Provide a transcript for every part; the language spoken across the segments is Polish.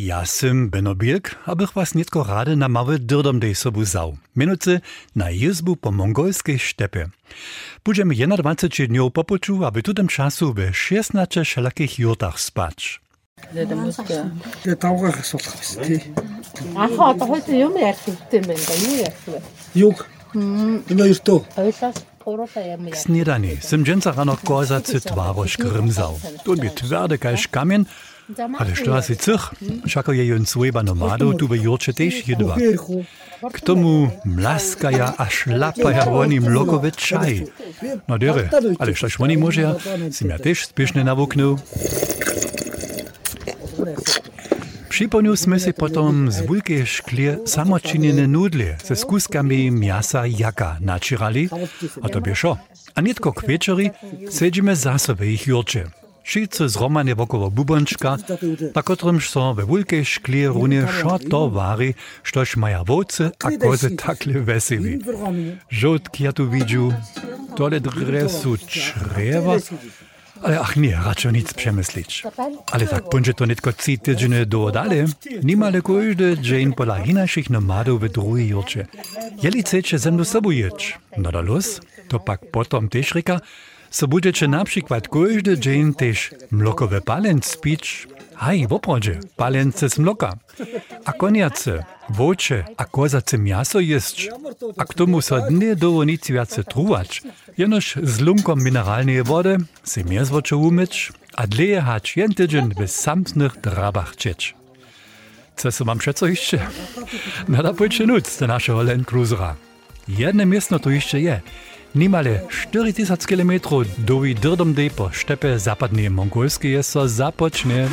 Ja sym Benobilk, abych was nietko rady na mały dyrdom dej sobu zał. Mianowicie na jezbu po mongolskiej stepie. Będziemy 21 dniów po poczu, aby tu tym czasu w 16 wszelakich jurtach spać. Det tauger så fast. Jeg har hatt høyt jo mer til men det jo jeg. Juk. No już to. Høyt porosa je mer. Snedani, sym dżęca rano kozacy twaroż grymzał. Tu mi twardy każ kamień, Ale što si cih, čakal je jen svojba nomadov, tu bi jurčeteš jedva. K tomu mlaskaja, a šlapaja oni mloko več čaj. No, dere, ali štaš oni možeja, si mi ja tež spešne navuknil. Przypomniał sme si potom z bujky szklie samočinjene nudlje se skuskami mjasa jaka načirali, a to bi šo. A netko k večeri sedžime za sobe jih jurče. Wszyscy zromane wokoło bubonczka, na którymż są we wulkiej szklie runie szo to wary, sztoż maja woce a kozy takle weseli. Żółtki ja tu widziu, tole dresu czrewa, ale ach nie, raczej nic przemyślić. Ale tak będzie to nitko trzy tydzienie do dalej, niemale każdy dzień pola inaszych nomadów w drugiej jurcze. Jeli chcecie ze mną sobą jeć, no to pak potom też ryka, so budete na przykład każdy dzień też mlokowy palec spić, Haj, w oprodzie, palence z mloka. A koniace, wocze, a kozace miaso jest. A k tomu so nie doło nic więcej truwać. Jenoż z lunkom mineralnej wody se miezwocze umyć, a dleje hać jen tydzień w samsnych drabach cieć. Co se mam przeco jeszcze? Nada pójdzie nuc do naszego Land Cruisera. Jedne miestno to jeszcze je. Nimale 4000 km dovi drdom po štepe zapadne mongolske so započne.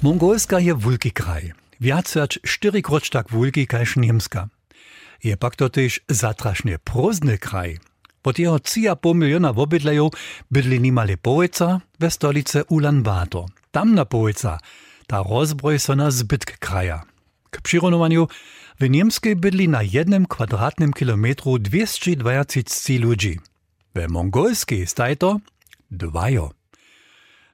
Mongolska je vulki kraj. Viacjač štirikročtak vulki kajš Njemska. Je pak to tež zatrašne prozny kraj. Pod jeho cija pol miliona obydlejov bydli nimale poveca ve stolice Ulan Bator. Tamna poveca – ta rozbroj so na zbytk kraja. K przyronowaniu w Niemskiej bydli na jednym kwadratnym kilometru 220 ludzi. We mongolskiej staj to dwajo.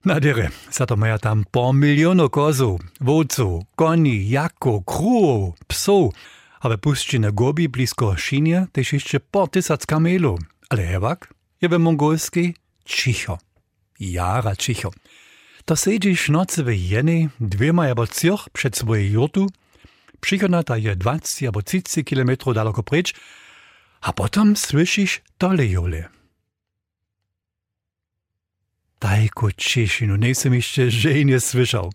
Na dere, za to maja tam po miliono kozów, wódców, koni, jako, kruów, psów, a we puszczynie gobi blisko Szynie też jeszcze po tysac kamelów. Ale hewak je we mongolskiej cicho. Jara cicho. To siedzisz nocy w jednej, dwiema albo trzech przed swojej jurtu, przychodna ta je 20 albo 30 kilometrów daleko precz, a potem słyszysz tole jole. Cieszinu, nie sam jeszcze żenie słyszał.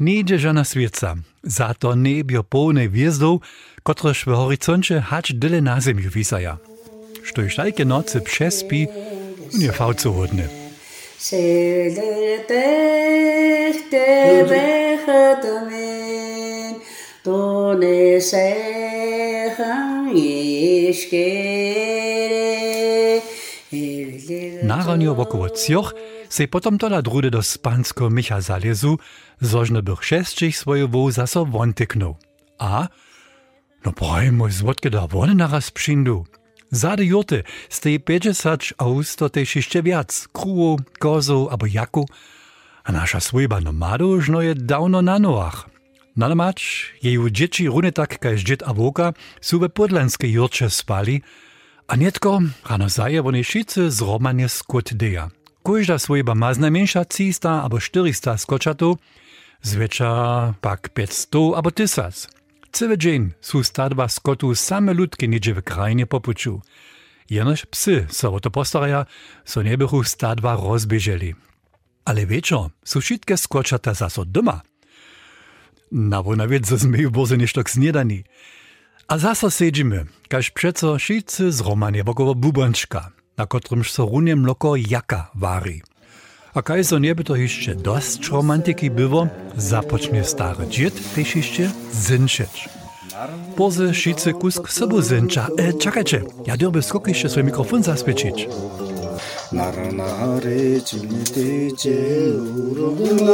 Nigdzie żadna świeca, za to niebio pełne gwiazdów, kotreż w horyzoncie hać dyle na ziemiu wisaja. Sztoś tajke nocy przespi, nie Naranio wokoło cioch se potom tola drude do spansko Micha zalezu, zożne bych šestčich svoje wo zaso. A? No praj, mój złotke da wony naraz przyndu. Zarijote z tej 50 a ustotež ešte viac kúov, kozov alebo jaku. A naša svojba nomadu už no je dávno na nohách. Na namač jej dječi rune tak, kaž džet a voka, sú ve podlenské jorče spali, a netko rano zaje vonej šice zromanie skut deja. Kojžda svojba má znamenša cista alebo 400 skočatov, zvečer pak 500 alebo 1000. Целый день су стадба скоту саме людки ниже в крайне попучу. Jenož psy se o to postaraja, so ne bychu stadva rozbieželi. Ale večer su šitke skočata zaso doma. Na vona vec zazmeju boze nešto k snedani. A zaso sedžime, kaž přeco šice z Romanjevokovo bubančka, na kotrom se runjem loko jaka vari. A kaj so nieby to jeszcze dość romantyki było, zapocznie stary dziet też jeszcze zynczeć. Pozy wszyscy kusk sobu zyncza. E, czekajcie, ja derby skok jeszcze swój mikrofon zaspieczyć. 나라나를 질때 제우로구나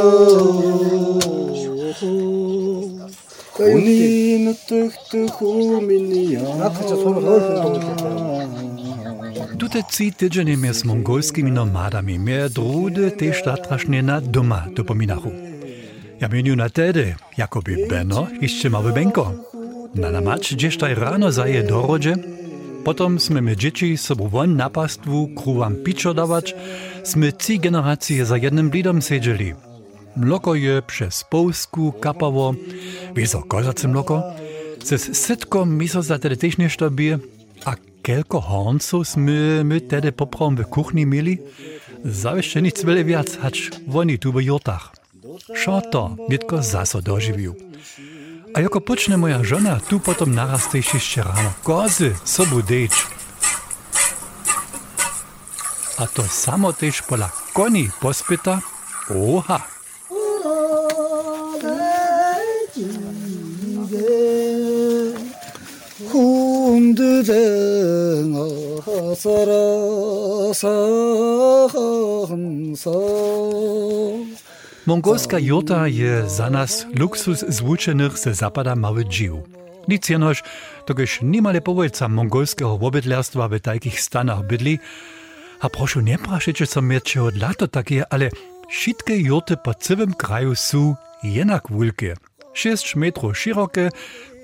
우리는 뚝뚝 호민이야 나 진짜 손을 넣을 생각도 못했어요. Tute trzy tydzienie mie z mongolskimi nomadami mie drudy tež tatrašne na doma dopominachu. Ja mieniu na tedy, jakoby Beno, jeszcze mały Benko. Na namacz gdzieś taj rano zaje do rodzie, Potom sme my dzieci sobą won na pastwu kruwam piczo dawać, sme trzy generacje za jednym blidom siedzieli. Mloko je przez Polsku kapało, wieso kozace mloko, ze sytkom miso za tedy też nešto bie, a kelko hornców sme my tedy poprom w kuchni mieli, zawsze nic wiele wiac, hacz woni tu w jurtach. Šo to, nitko zaso doživiu. A jako počne moja žena, tu potom narasteš ešte ráno. Kozy, sobu deč. A to samo tež pola koni pospita. Oha! Mongolska jurta je za nas luksus zwučenych ze zapada mały dživ. Nic jenož, togež nimale powojca mongolskiego wobydlerstwa w takich stanach bydli, a proszę nie praszycie co miecze od lato takie, ale wszystkie jurty po całym kraju są jednak wielkie. 6 metrów szerokie,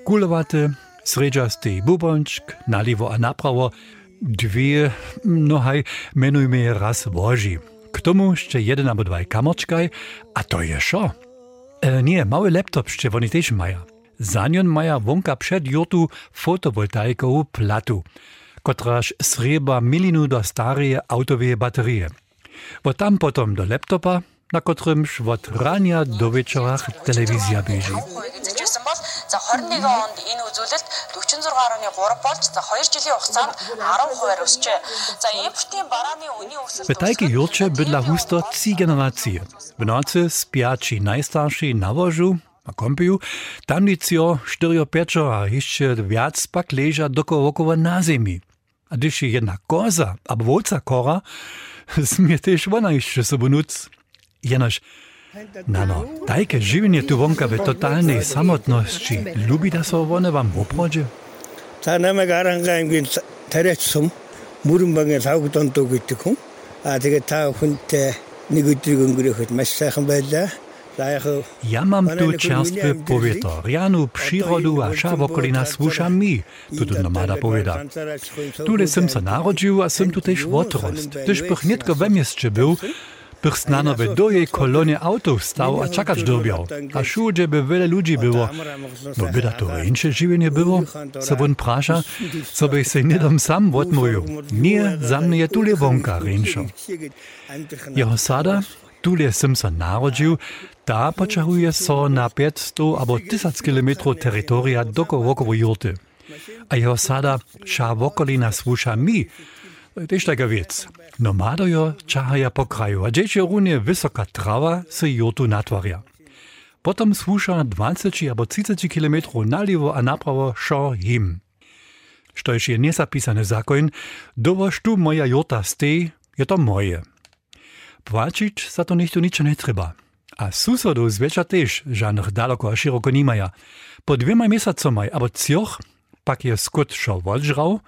kulowate, sredżasty bubonczk, naliwo a naprawo, dwie, no haj, menujmy je raz woži. K tomu jeszcze jeden albo a to je šo. E, nie, mały laptop jeszcze oni też mają. Za mają wonka przed jurtu fotowoltaikową platu, kotraż sreba milinu do stareje autowe baterie. Bo tam potom do laptopa, na kotrymż od rania do wieczora telewizja bieży. эзэгжсэн бол за 21 онд энэ үзүүлэлт 46.3 болж за 2 жилийн хугацаанд 10% өсчээ. За импортын барааны үнийн өсөлт W tajki jurcze bydla husto trzy generacje. W nocy spiaci najstarsi na wożu, na kompiu, tamnicio, czterio pieczo, a jeszcze wiac pak leża dookoła na ziemi. A gdyż je jedna koza, albo wolca kora, smie też ona jeszcze sobie nuc. Jenoż, Nano, také živenie tu vonka ve totálnej samotnosti. Ľubí da sa vone vám v obchode? Tá nama garanga im gin terecum, murum bangen saugutan to gittikum. A tege tá hunte nigutrigun gurechut mesachan bedla. Ja mam tu čerstvé povětro, rianu přírodu a vša okolina slušam mi, tuto nomada pověda. Tule jsem se narodil a jsem tu tež otrost. Tež bych netko ve městě byl, bych znano by do jej kolonie autoów stał, a czakać dobiał. A wszędzie by wiele ludzi było. No by da to insze żywienie było? Co won prasza, co by się nie dom sam odmówił. Nie, za mnie je tule wonka rynszą. Jeho sada, tule sem se narodził, ta poczahuje so na 500 albo 1000 km teritoria doko wokoło jurty. A jeho sada ša wokolina słusza mi, Tež taka wiec. Nomadojo čahaja po kraju, a dječe runje visoka trava se jotu natvarja. Potom sluša 20 abo 30 km nalivo a napravo šo jim. Što je še nezapisane zakon, dovoš tu moja jota stej, je to moje. Plačić za to ništu nič ne treba. A susodu zveča tež, žanr daleko a široko nimaja. Po dvema mesecomaj abo cioch, pak je skut šo odžral,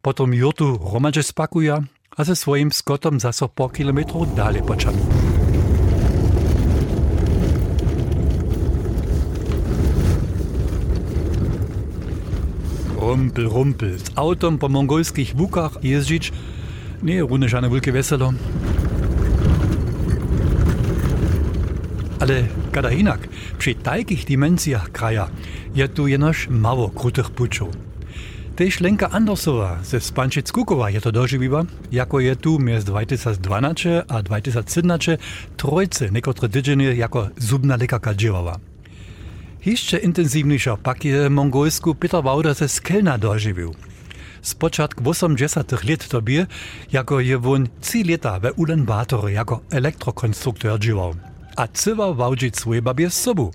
potom jotu romače spakuja, a ze swoim skotom zaso po kilometrów dalej poczami. Rumpel, rumpel, z autom po mongolskich łukach jeździć, nie runy żadne wielkie weselo. Ale kada inak, przy takich dimensjach kraja je tu jenoż mało krutych puczów. Tež Lenka Andersova ze Spančic Kukova je to doživiva, jako je tu mjez 2012 a 2017 trojce nekotre tydzienie jako zubna lekarka dživava. Jeszcze intensywniejsza pak je mongolsku Peter Wauder ze Skelna doživił. Z początku 80 lat tobie, jako je won 3 lata we Ulan Bator jako elektrokonstruktor džiwał, a cywa wałdzić swoje babie z sobą.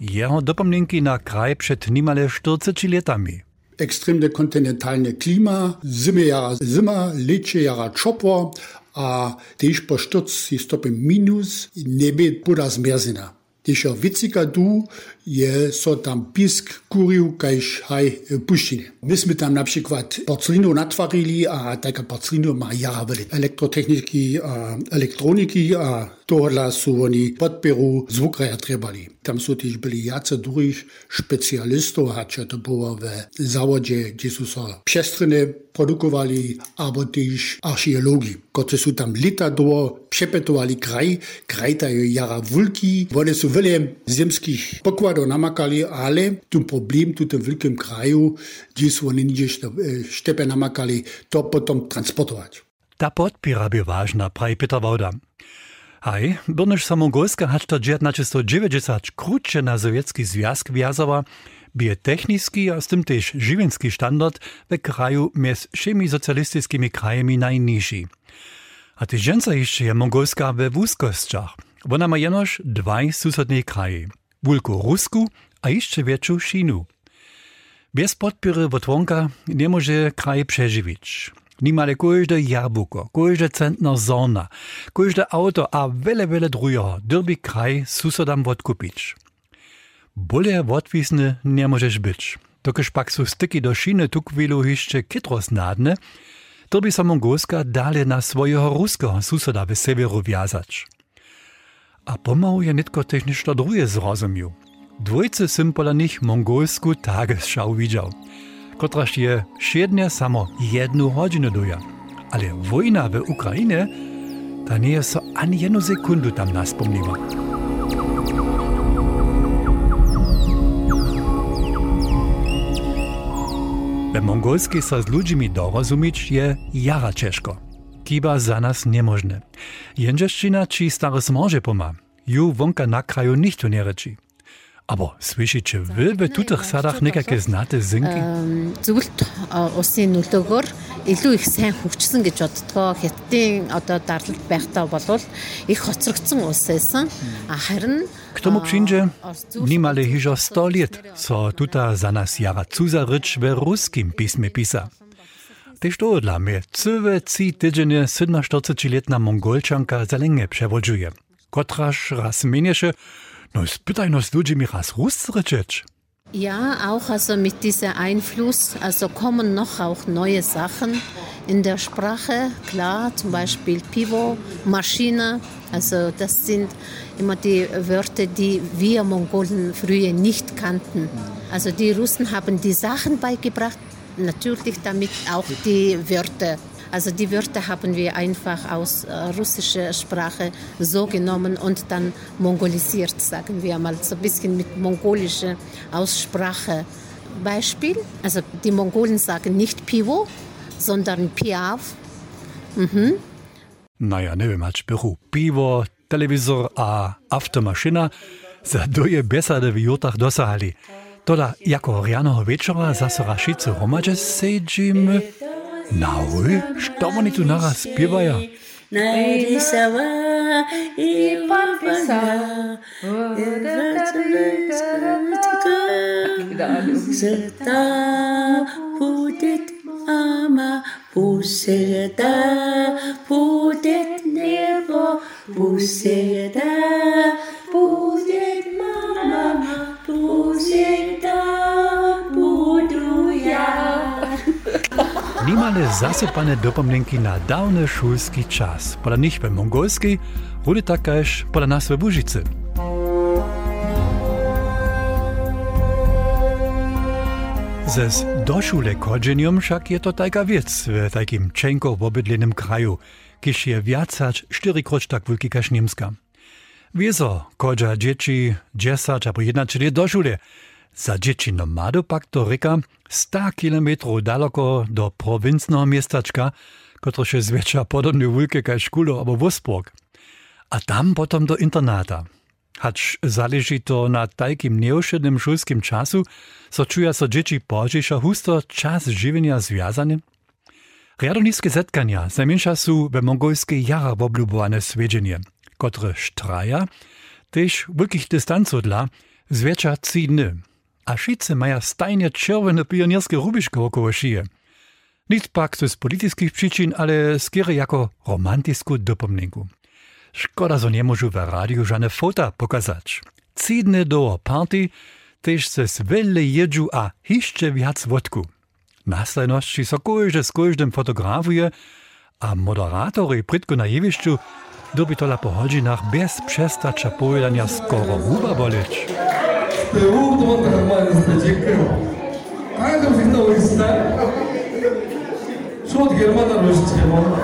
Jeho dopomnienki na kraj przed nimale 40 latami. extrem ekstremne kontinentalne klima, zime jara zima, leće jara čopvo, a tež po 40 stopinj minus. Nebet Buddhas pura zmerzina. Tež je vicika du, je so tam pisk, kurju, kajž haj e, puščine. My sme tam napríklad porcelinu natvarili a taká porcelinu má javeli. Elektrotechniky a elektroniky a tohle sú oni podporu zvukraja trebali. Tam sú tiež byli jace druhých špecialistov, a čo to bolo v závode, kde sú sa přestrené produkovali, alebo tiež archeológi. Koce sú tam litadlo, přepetovali kraj, kraj tajú jara vulky, oni sú veľa zemských pokladov, pokładov namakali, ale tu problem tu tym wielkim kraju, gdzie są oni gdzieś sztepę namakali, to potom transportować. Ta podpira by ważna, praj Peter Wauda. Hej, Brnyš Samogorska hač to 1990 krótsze na sowiecki związek wjazowa, bie techniski a z tym też żywienski standard w kraju między wszemi socjalistycznymi krajami najniższy. A ty ženca jeszcze je Mongolska we wózkościach. Ona ma jenoż dwaj susodne kraje. Wulku Rusku a jeszcze większą Chinu. Bez podpiry wotłonka nie może kraj przeżywić. Nimale każde jabłko, każde centna zona, każde auto a wiele, wiele drugiego derby kraj susodam odkupić. Bole odwisny nie możesz być. Dokiż pak su styki do Chiny tu chwilu jeszcze kitros nadne, to by sa Mongolska dalej na swojego ruskiego susoda w severu wiązać. A pomału je niż to drugie zrozumiał. Dwójcy sym pola nich mongolsku tagesschau widział, kotraż je siednie samo jedną godzinę doja. Ale wojna w Ukrainie, ta nie jest so ani jedną sekundu tam nas pomniła. We mongolskiej sa z ludźmi dorozumieć je jara ciężko. Kiba za nas niemożne. Jędrzeszczyna ci stary smoże poma. Ju wonka na kraju nichto nie reči. Aber słyszycie wy w tutych sadach nekake znate zynki? Зүгэлт усын нөлөөгөөр илүү их сайн хөгжсөн гэж боддгоо. Хятадын одоо дарлал байхдаа болвол их хоцрогдсон улс байсан. Харин K tomu przyjdzie nimale hižo 100 lat, co tuta za nas jara cuza rycz w ruskim pismie pisa. Tež to dla mnie cywe ci tydzienie 47-letna Mongolczanka za lęgę przewodzuje. Kotraż raz mieniesze, no spytaj nos ludźmi raz Rus ryczeć. Ja, auch also mit diesem Einfluss, also kommen noch auch neue Sachen in der Sprache, klar, zum Beispiel Pivo, Maschine, also das sind immer die Wörter, die wir Mongolen früher nicht kannten. Also die Russen haben die Sachen beigebracht, natürlich damit auch die Wörter. Also die Wörter haben wir einfach aus äh, russischer Sprache so genommen und dann mongolisiert, sagen wir mal, so ein bisschen mit mongolischer Aussprache. Beispiel, also die Mongolen sagen nicht Pivo, sondern Piav. Mhm. Naja, ne wiem, als Büro. Piwo, telewizor a automaszyna zaduje besade w jutach dosahali. Toda jako rjanoho večera zase rašice romače sedžimy. Nahuj, što oni tu naraz spievaja? Narisava i papisa Seta putit ama Puseta putit nebo Puseta putit mama Puseta Niemale zasypane dopomnienki na dawny szulski czas. Pola nich we mongolskiej, rudy takaż pola nas we Bužice. Ze doszule kodzeniem však je to tajka wiec w takim čenko obydlenym kraju, kiż je wiacać cztyrikroć tak wielki każ Niemska. Wieso, kodża dzieci, dziesać albo jednacznie do szule, za dzieci nomadu pak to ryka 100 kilometrów daleko do prowincnego miestaczka, które się zwiecza podobnie wielkie jak szkolo albo Wolfsburg. A tam potom do internata. Hacz zależy to na takim nieuszednym szulskim czasu, so czuja so dzieci pożysza husto czas żywienia związany. Riadoniskie zetkania zamięsza su we mongolskiej jara oblubowane swiedzenie, które sztraja, też wielkich dystanców dla, zwiecza trzy dny. A wszyscy mają stajnie czerwone pionierskie rubiszko około szyje. Nic pak z politycznych przyczyn, ale skiery jako romantyczną dopomnienku. Szkoda, że nie w radiu żadne fota pokazać. Cídne do party, tež se svele jedžu a hišče viac vodku. Následnosti so kojže s kojždym fotografuje a moderatory pritko na jevišću dobi tola po hodzinach bez przestacia pojedania skoro huba boleć. Ты урдван нормальность чекрил. Э, Айдам сигна уйста. Шууд германаар уншчих юм уу?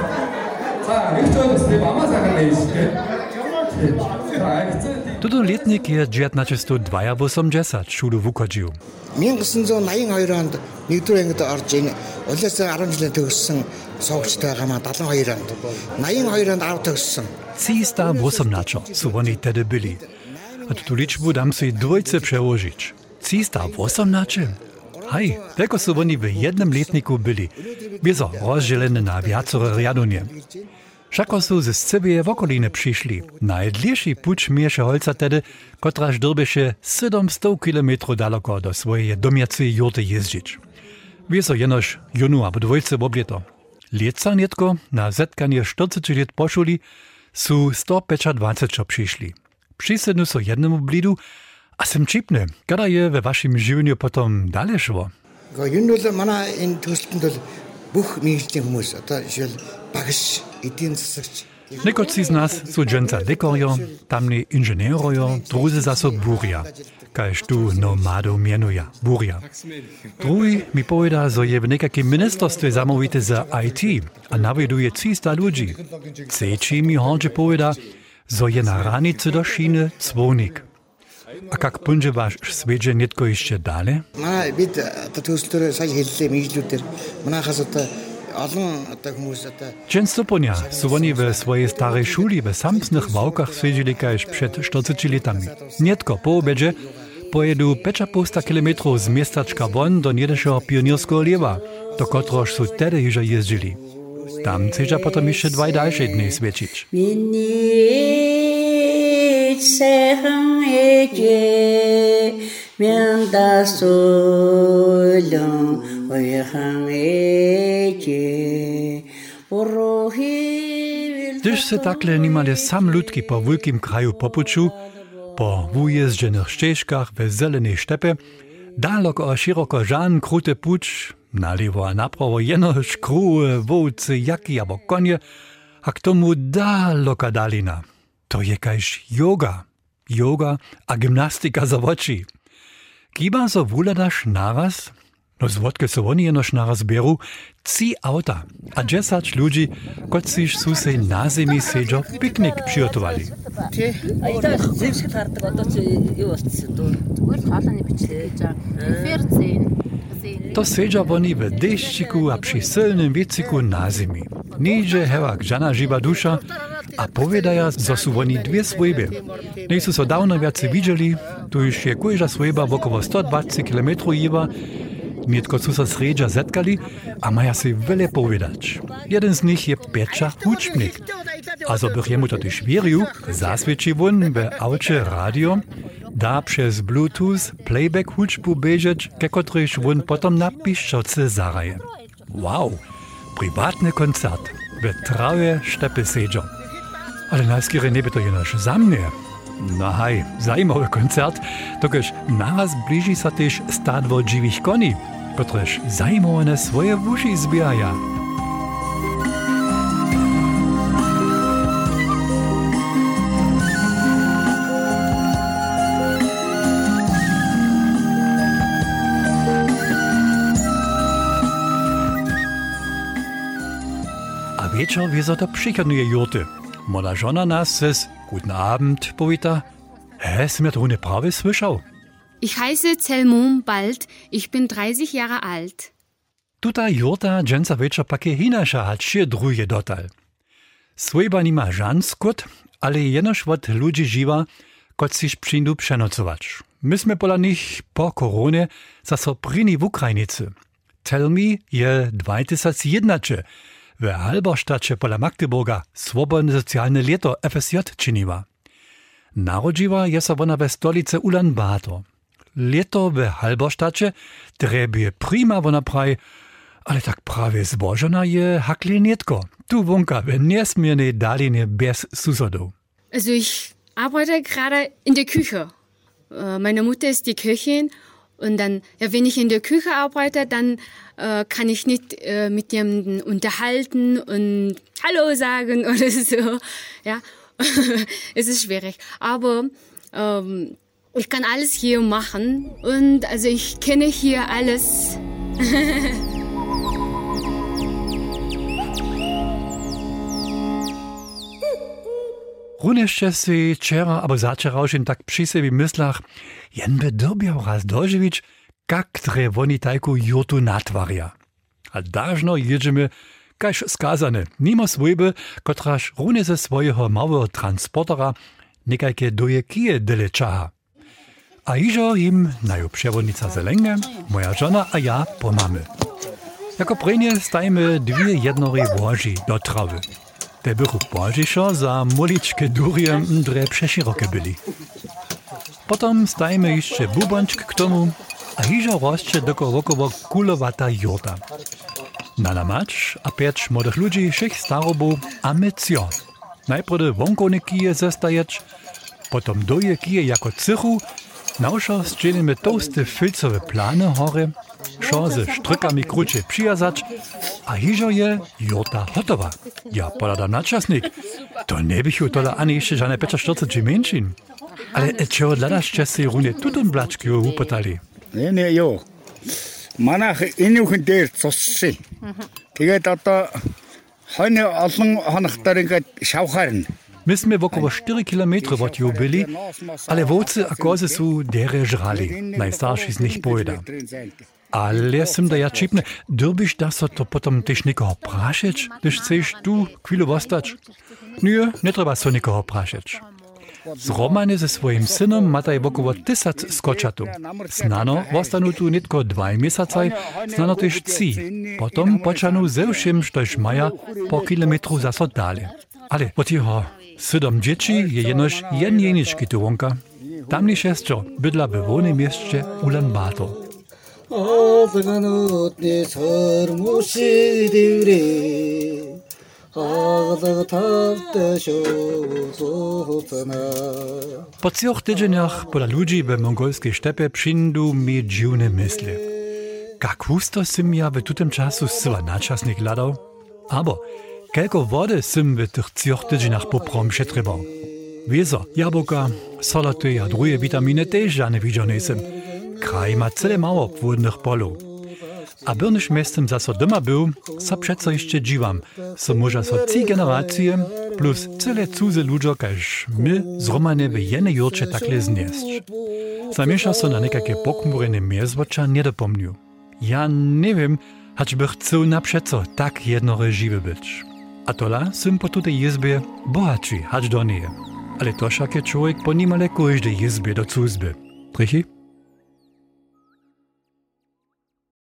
За, их чөлөөс тийм амаа сайхан нээжтэй. Toto letnik je 1928 жасад шүлө вукажиу. 1982 онд нэгдүгээр ангид орж ийн улаас 10 жилийн төгссөн сонгогчтой байгаамаа 72 онд 82 онд 10 төгссөн. Цистаа босомначо сувонитэд били. A tu liczbu dam sobie dwojce przełożyć. Cista 18? Hej, tylko su oni w jednym letniku byli. Biezo rozdzielone na wiacore riadonie. Všako su ze Scybeje w okoliny przyszli. Najdlejszy puć miesze holca tedy, kotraż drbeše 700 km daleko do swojej domiacej jurty jeździć. Wieso jenoż junu albo dwojce w oblieto. Lieca nietko na zetkanie 40 lat poszuli, su 125 przyszli przysednu so jednemu blidu, a sem čipne, kada je ve vašem življenju potom dalje šlo? Gojundu mana in tuspendu buch mi mus, a to žel pagaš i tin srč. Nekoci z nas sú dženca dekorjo, tamni inženierojo, druzy zaso burja, kaž tu nomado mienuja, burja. Drugi mi poveda, zo je v nekakim ministerstve zamovite za IT, a naveduje cista ľudí. Ceči mi hodže poveda, zo je na ranici do šine cvonik. A kak punže vaš sveđe netko išće dale? Mana vidite, tato ustore sad hilse mi išljutir. Mana hasota Częstoponia suwoni we swojej starej szuli we samsnych wałkach siedzieli kajż przed 40 latami. Nietko po obiedzie pojedu kilometrów z miasteczka Bonn do niedeszego pionierskiego lewa, do kotroż su tedy już. Tam ceža potom ešte dva ďalšie dny sviečič. Když se takhle nimale sam ľudky po veľkým kraju popuču, po vujezdených štiežkach ve zelenej štepe, daleko a široko žán krute puč na lewo a naprawo jenoż kruły, wołcy, jaki albo konie, a k tomu daleka dalina. To jakaś yoga, yoga a gimnastyka za oczy. Kiba so naraz? No złotke se oni jenož naraz beru ci auta, a dżesać ludzi, kociż su na zemi sedzio piknik przygotowali. To sedzio oni w deszciku, a przy silnym wiecyku na zemi. Nidzie hewak żana żywa dusza, a powiedaja, że są oni dwie słyby. Nie są so dawno więcej widzieli, tu już je kujża słyba wokoło 120 km jiba, Nietko su so sredža zetkali, a maja si wiele powiedzieć. Jeden z nich je Piecza Hucznik. A zo bych jemu to też wierzył, zasvědčí won w aucie radio, da przez Bluetooth playback huczbu bežeć, ke kotryż won potom na piszczotce zaraje. Wow, prywatny koncert, w trawie sztepy sedzo. Ale najskiery nie by to jenoż za mnie. No haj, zajímavý koncert, tokež naraz blíži sa tiež stádvo živých koní, kotrež zajímavé svoje uši zbijaja. A wieczór wieso to przychodnuje jurty. Moda żona nas ses Guten Abend, Povita. Hä, ist mir ohne Prawe słyszał? Ich heiße Zelmum Bald, ich bin 30 Jahre alt. Tuta wieczor pakie hinasza hat się druje dotal. Swojba nima żan skut, ale jenoż od ludzi żywa, kot sich przyjdu przenocować. Myśmy pola nich po koronie zaso prini w Ukrajnicy. Tell me je 2001 w Halberstadcie pola Magdeburga swobodne socjalne leto FSJ czyniła. Narodziła je so ona we stolicy Ulan Bator. Leto w Halberstadcie trebie prima ona praj, ale tak prawie zbożona je hakli nietko. Tu wonka w niesmiernej dalinie bez susodów. Also ich arbeite gerade in der Küche. äh, meine Mutter ist die Köchin und dann, ja, wenn ich in der Küche arbeite, dann äh, kann ich nicht äh, mit jemandem unterhalten und Hallo sagen oder so. Ja, es ist schwierig. Aber ähm, ich kann alles hier machen und also ich kenne hier alles. Runešće si včera abo začeraušen tak při sebi myslach, jen by dobiał raz doživić, kak tre oni tajku jotu natvarja. A dažno jedziemy, kaž skazane, nimo swojby, kotraž rune ze swojego małego transportera nekajke doje kije dele čaha. A iżo im naju przewodnica Zelenge, moja żona a ja pomamy. Jako prenie stajmy dwie jednory łoży do trawy. Te bychu požišo za moličke durje mdre przeširoke byli. Potom stajemy jeszcze bubončk k tomu a hižo rozcze doko wokoło kulowata jurta. Na namacz a pięć młodych ludzi, všech starobów a my cio. Najpierw wonkone kije zestajeć, potom doje kije jako cychu, Nausza zdzielimy toasty filcowe plany hory, šo ze štrykami kruče přijazać, a hižo je jurta hotowa. Ja podadam na časnik. To ne bych ju tola ani ještě žádné 45 menšin. Ale čeho dladašte si runie tutun blačky upotali? Не не ёо. Манайх энэ үхэн дээр цуссан. Тэгээд одоо хойно олон хоногтор ингээд шавхаар нь My sme w około 4 km od ju byli, ale wocy a kozy su dere żrali. Najstarszy z nich pojda. Ale sem da ja čipne, drbiš da so to potom tež nikoho prašeć, když chceš tu chvíľu ostać? Nie, ne treba so nikoho prašeć. Z Romane ze swoim synom mataj wokoło tysac skoczatów. Znano wostanu tu nitko dwaj miesacaj, znano też ci. Potom poczanu ze všim, štož maja po kilometru zaso dale. Ale od jeho Sydom dzieci je jenož jen jenički tu wonka. Tamni šestro bydla w wolnym mieście Ulan Bator. Ağzını sormuşidir'i Ağzı taptı şuzusuna Po trzech tydzieniach pola ludzi w mongolskiej sztepie przyjdą mi dziwne myśli. Jak husto sym ja w tutym czasu syła naczasnych ladał? Abo, kelko wody sym w tych trzech tydzieniach poprom przetrybał? Wieso, jabłka, solaty a drugie witaminy też żadne widziane sym. Kraj ma cele mało płodnych polów. A byrnyś miestem zaso doma był, so przeco jeszcze dziwam, so może so ci generacje plus cele cudze ludzie, każ my zromane w jednej jurcze takle znieść. Zamiesza so na nekakie pokmurene miezwocza nie dopomniu. Ja nie wiem, hać by chcał na przeco tak jednore żywe być. A tola sym po tutej izbie bohaczy, hać do niej. Ale to szak je człowiek po nimale każdej izbie do cuzby. Prichy?